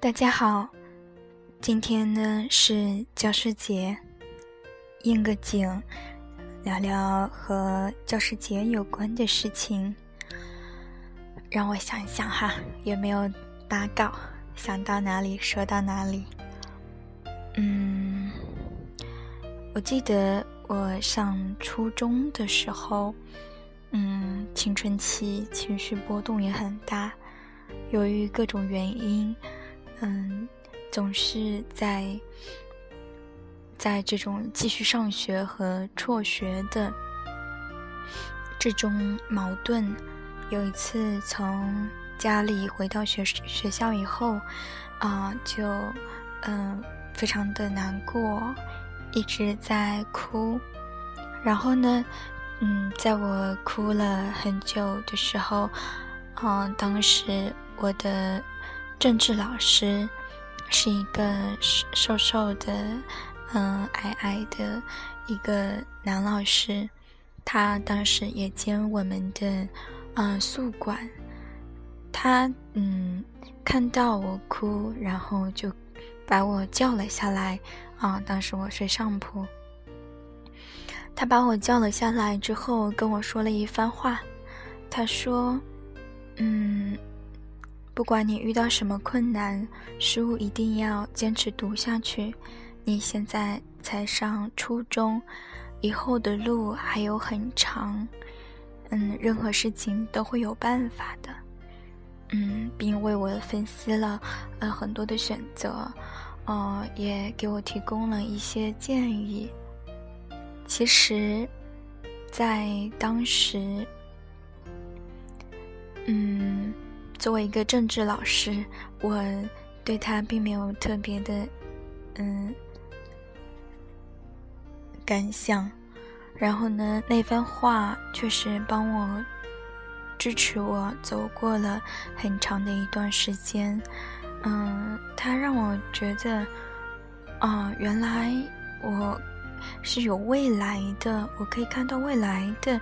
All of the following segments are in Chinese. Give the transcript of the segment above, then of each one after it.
大家好，今天呢是教师节，应个景，聊聊和教师节有关的事情。让我想一想哈，有没有打稿？想到哪里说到哪里。嗯，我记得我上初中的时候，嗯，青春期情绪波动也很大，由于各种原因。嗯，总是在在这种继续上学和辍学的这种矛盾。有一次从家里回到学学校以后，啊，就嗯非常的难过，一直在哭。然后呢，嗯，在我哭了很久的时候，嗯，当时我的。政治老师是一个瘦瘦的、嗯矮矮的一个男老师，他当时也兼我们的嗯宿管。他嗯看到我哭，然后就把我叫了下来。啊，当时我睡上铺，他把我叫了下来之后，跟我说了一番话。他说：“嗯。”不管你遇到什么困难，书一定要坚持读下去。你现在才上初中，以后的路还有很长。嗯，任何事情都会有办法的。嗯，并为我分析了呃很多的选择，呃，也给我提供了一些建议。其实，在当时，嗯。作为一个政治老师，我对他并没有特别的，嗯，感想。然后呢，那番话确实帮我支持我走过了很长的一段时间。嗯，他让我觉得，啊，原来我是有未来的，我可以看到未来的，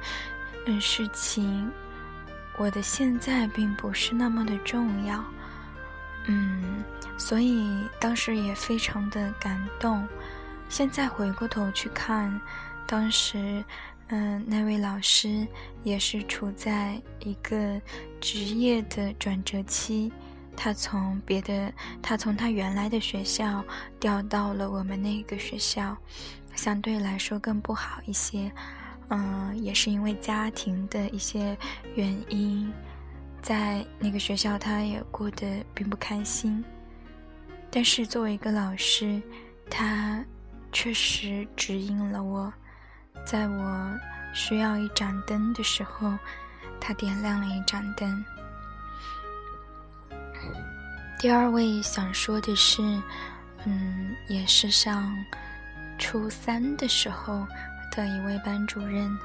嗯，事情。我的现在并不是那么的重要，嗯，所以当时也非常的感动。现在回过头去看，当时，嗯，那位老师也是处在一个职业的转折期，他从别的，他从他原来的学校调到了我们那个学校，相对来说更不好一些。嗯，也是因为家庭的一些原因，在那个学校他也过得并不开心。但是作为一个老师，他确实指引了我，在我需要一盏灯的时候，他点亮了一盏灯。第二位想说的是，嗯，也是上初三的时候。的一位班主任，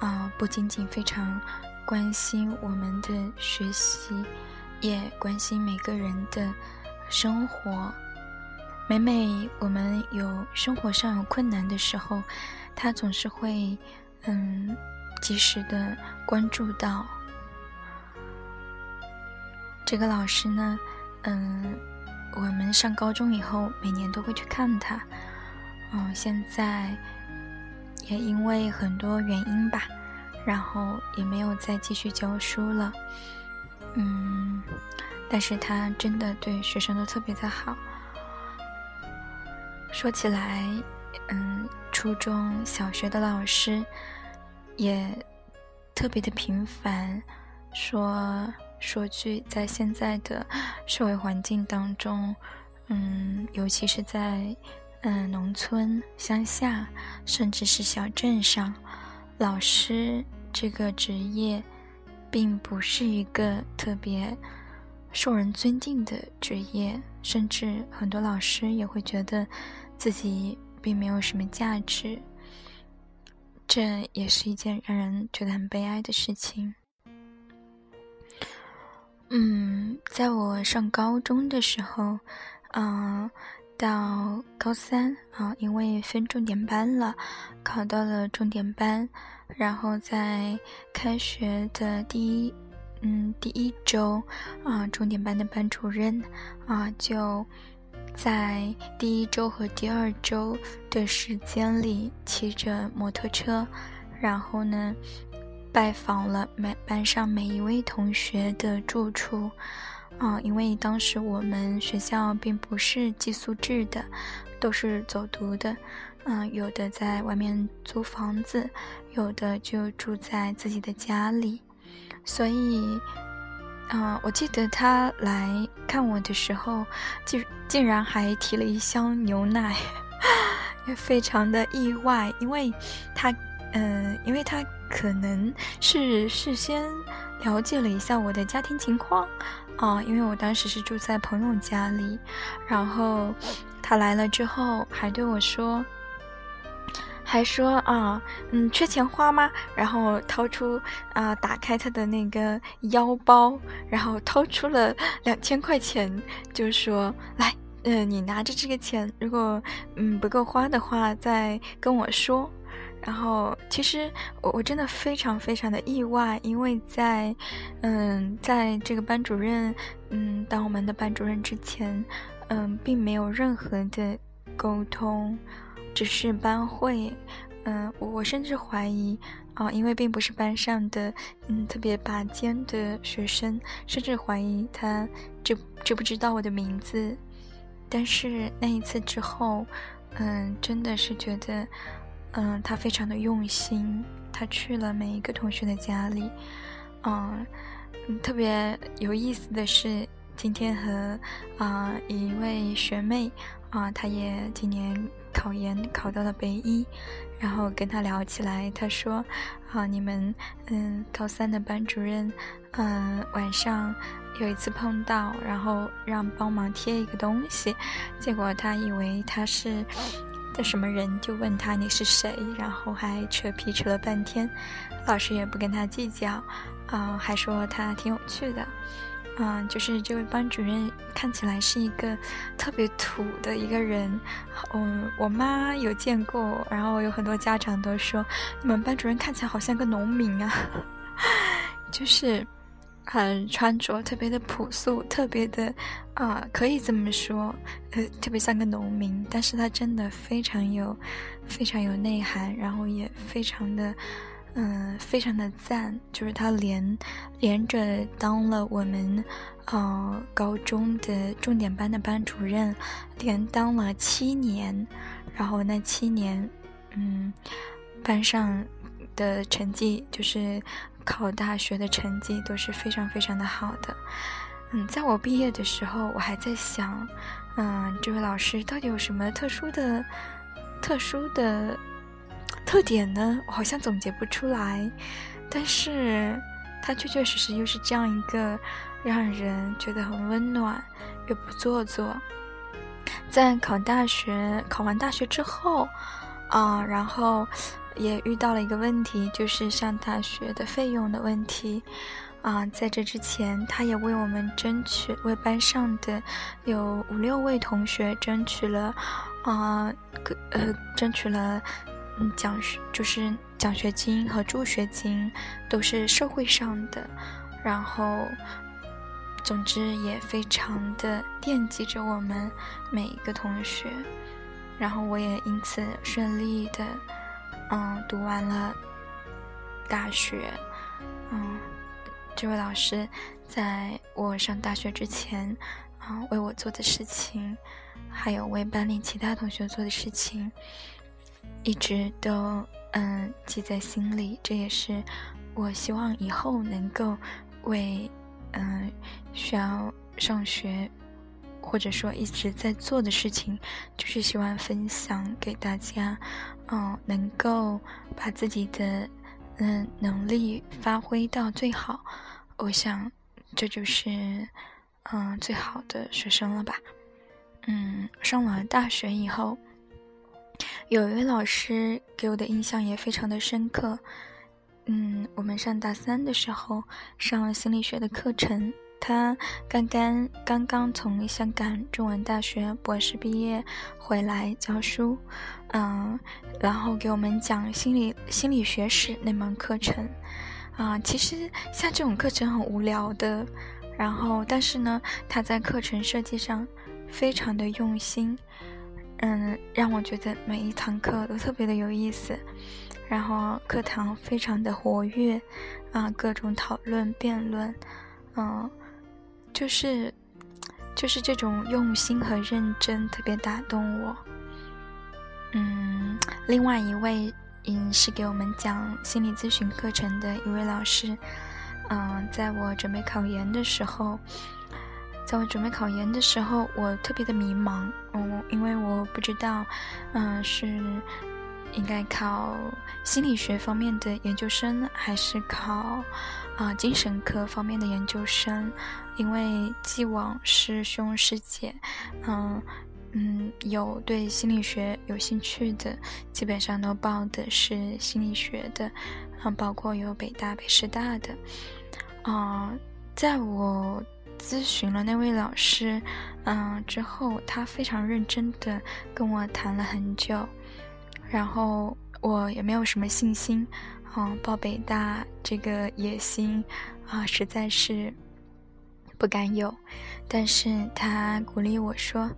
啊，不仅仅非常关心我们的学习，也关心每个人的生活。每每我们有生活上有困难的时候，他总是会，嗯，及时的关注到。这个老师呢，嗯，我们上高中以后每年都会去看他，嗯，现在。也因为很多原因吧，然后也没有再继续教书了。嗯，但是他真的对学生都特别的好。说起来，嗯，初中小学的老师也特别的频繁。说说句，在现在的社会环境当中，嗯，尤其是在。嗯，农村、乡下，甚至是小镇上，老师这个职业，并不是一个特别受人尊敬的职业，甚至很多老师也会觉得自己并没有什么价值。这也是一件让人觉得很悲哀的事情。嗯，在我上高中的时候，嗯。到高三啊，因为分重点班了，考到了重点班，然后在开学的第一嗯，第一周啊，重点班的班主任啊，就在第一周和第二周的时间里骑着摩托车，然后呢，拜访了每班上每一位同学的住处。啊，因为当时我们学校并不是寄宿制的，都是走读的。嗯，有的在外面租房子，有的就住在自己的家里。所以，啊，我记得他来看我的时候，竟竟然还提了一箱牛奶，也非常的意外，因为他，嗯，因为他可能是事先了解了一下我的家庭情况。啊，因为我当时是住在朋友家里，然后他来了之后还对我说，还说啊，嗯，缺钱花吗？然后掏出啊，打开他的那个腰包，然后掏出了 两千块钱，就说来，嗯，你拿着这个钱，如果嗯不够花的话，再跟我说。然后，其实我我真的非常非常的意外，因为在，嗯，在这个班主任，嗯，当我们的班主任之前，嗯，并没有任何的沟通，只是班会，嗯，我甚至怀疑，啊，因为并不是班上的，嗯，特别拔尖的学生，甚至怀疑他知知不知道我的名字，但是那一次之后，嗯，真的是觉得。嗯，他非常的用心，他去了每一个同学的家里。嗯，特别有意思的是，今天和啊一位学妹啊，她也今年考研考到了北医，然后跟她聊起来，她说啊，你们嗯高三的班主任嗯晚上有一次碰到，然后让帮忙贴一个东西，结果他以为他是。的什么人就问他你是谁，然后还扯皮扯了半天，老师也不跟他计较，啊，还说他挺有趣的，嗯，就是这位班主任看起来是一个特别土的一个人，嗯，我妈有见过，然后有很多家长都说你们班主任看起来好像个农民啊，就是。很穿着特别的朴素，特别的，啊，可以这么说，呃，特别像个农民，但是他真的非常有，非常有内涵，然后也非常的，嗯，非常的赞，就是他连连着当了我们，呃，高中的重点班的班主任，连当了七年，然后那七年，嗯，班上的成绩就是。考大学的成绩都是非常非常的好的，嗯，在我毕业的时候，我还在想，嗯，这位老师到底有什么特殊的、特殊的特点呢？我好像总结不出来，但是他确确实实又是这样一个让人觉得很温暖又不做作。在考大学、考完大学之后，啊，然后。也遇到了一个问题，就是上大学的费用的问题，啊，在这之前，他也为我们争取，为班上的有五六位同学争取了，啊，个呃，争取了，嗯，奖学就是奖学金和助学金，都是社会上的，然后，总之也非常的惦记着我们每一个同学，然后我也因此顺利的。嗯，读完了大学，嗯，这位老师在我上大学之前，啊，为我做的事情，还有为班里其他同学做的事情，一直都嗯记在心里。这也是我希望以后能够为嗯需要上学。或者说一直在做的事情，就是希望分享给大家，嗯，能够把自己的嗯能力发挥到最好。我想这就是嗯最好的学生了吧。嗯，上了大学以后，有一位老师给我的印象也非常的深刻。嗯，我们上大三的时候上了心理学的课程。他刚刚刚刚从香港中文大学博士毕业回来教书，嗯，然后给我们讲心理心理学史那门课程，啊，其实像这种课程很无聊的，然后但是呢，他在课程设计上非常的用心，嗯，让我觉得每一堂课都特别的有意思，然后课堂非常的活跃，啊，各种讨论辩论，嗯，就是就是这种用心和认真特别打动我，嗯，另外一位。嗯，是给我们讲心理咨询课程的一位老师。嗯，在我准备考研的时候，在我准备考研的时候，我特别的迷茫。嗯，因为我不知道，嗯，是应该考心理学方面的研究生，还是考啊精神科方面的研究生。因为既往师兄师姐，嗯。嗯，有对心理学有兴趣的，基本上都报的是心理学的，啊，包括有北大、北师大的。啊，在我咨询了那位老师，嗯，之后，他非常认真的跟我谈了很久，然后我也没有什么信心，啊，报北大这个野心，啊，实在是不敢有，但是他鼓励我说。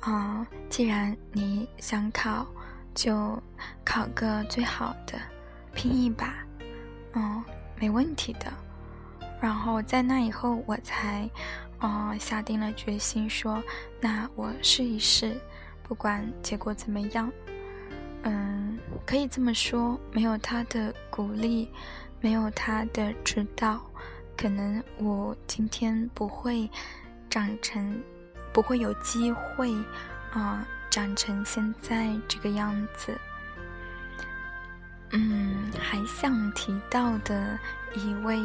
啊，既然你想考，就考个最好的，拼一把，嗯，没问题的。然后在那以后，我才，嗯，下定了决心，说，那我试一试，不管结果怎么样，嗯，可以这么说，没有他的鼓励，没有他的指导，可能我今天不会长成。不会有机会，啊，长成现在这个样子。嗯，还想提到的一位，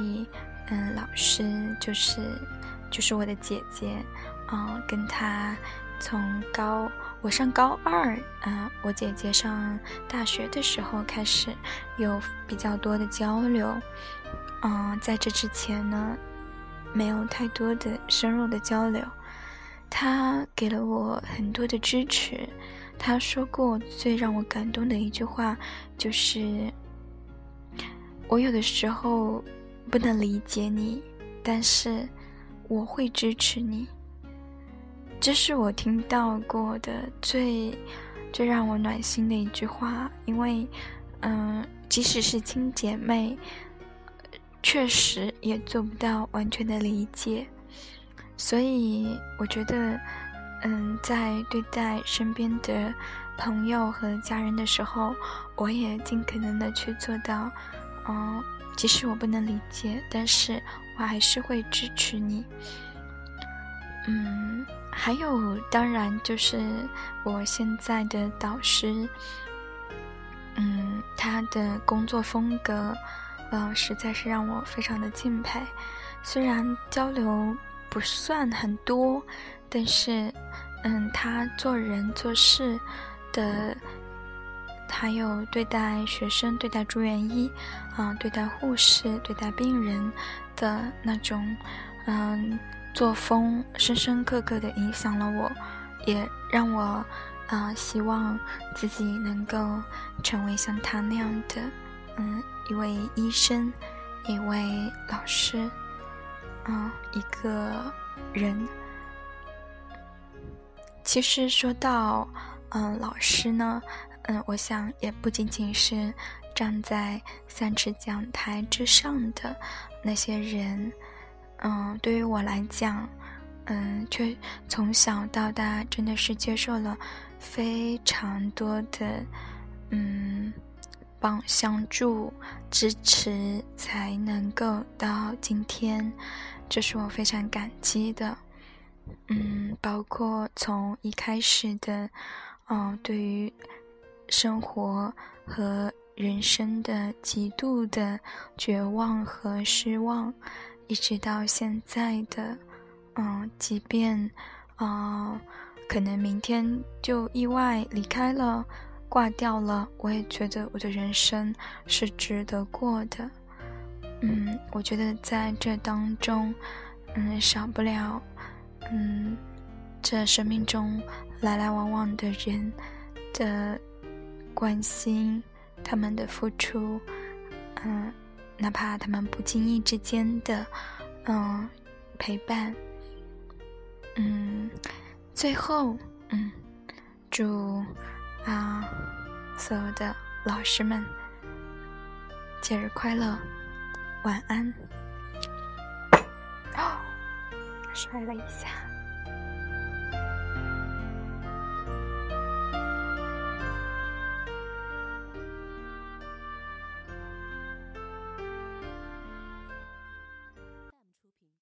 嗯，老师就是就是我的姐姐，啊，跟她从高我上高二，啊，我姐姐上大学的时候开始有比较多的交流，嗯，在这之前呢，没有太多的深入的交流。他给了我很多的支持。他说过最让我感动的一句话，就是：“我有的时候不能理解你，但是我会支持你。”这是我听到过的最最让我暖心的一句话。因为，嗯，即使是亲姐妹，确实也做不到完全的理解。所以，我觉得，嗯，在对待身边的朋友和家人的时候，我也尽可能的去做到，嗯，即使我不能理解，但是我还是会支持你。嗯，还有，当然就是我现在的导师，嗯，他的工作风格，呃，实在是让我非常的敬佩。虽然交流。不算很多，但是，嗯，他做人做事的，还有对待学生、对待住院医，啊，对待护士、对待病人的那种，嗯，作风，深深刻刻的影响了我，也让我，啊，希望自己能够成为像他那样的，嗯，一位医生，一位老师。嗯，一个人。其实说到嗯老师呢，嗯，我想也不仅仅是站在三尺讲台之上的那些人。嗯，对于我来讲，嗯，却从小到大真的是接受了非常多的嗯帮相助支持，才能够到今天。这是我非常感激的，嗯，包括从一开始的，嗯，对于生活和人生的极度的绝望和失望，一直到现在的，嗯，即便，啊，可能明天就意外离开了，挂掉了，我也觉得我的人生是值得过的。嗯，我觉得在这当中，嗯，少不了，嗯，这生命中来来往往的人的关心，他们的付出，嗯，哪怕他们不经意之间的，嗯，陪伴，嗯，最后，嗯，祝啊所有的老师们节日快乐，晚安。哦，摔了一下。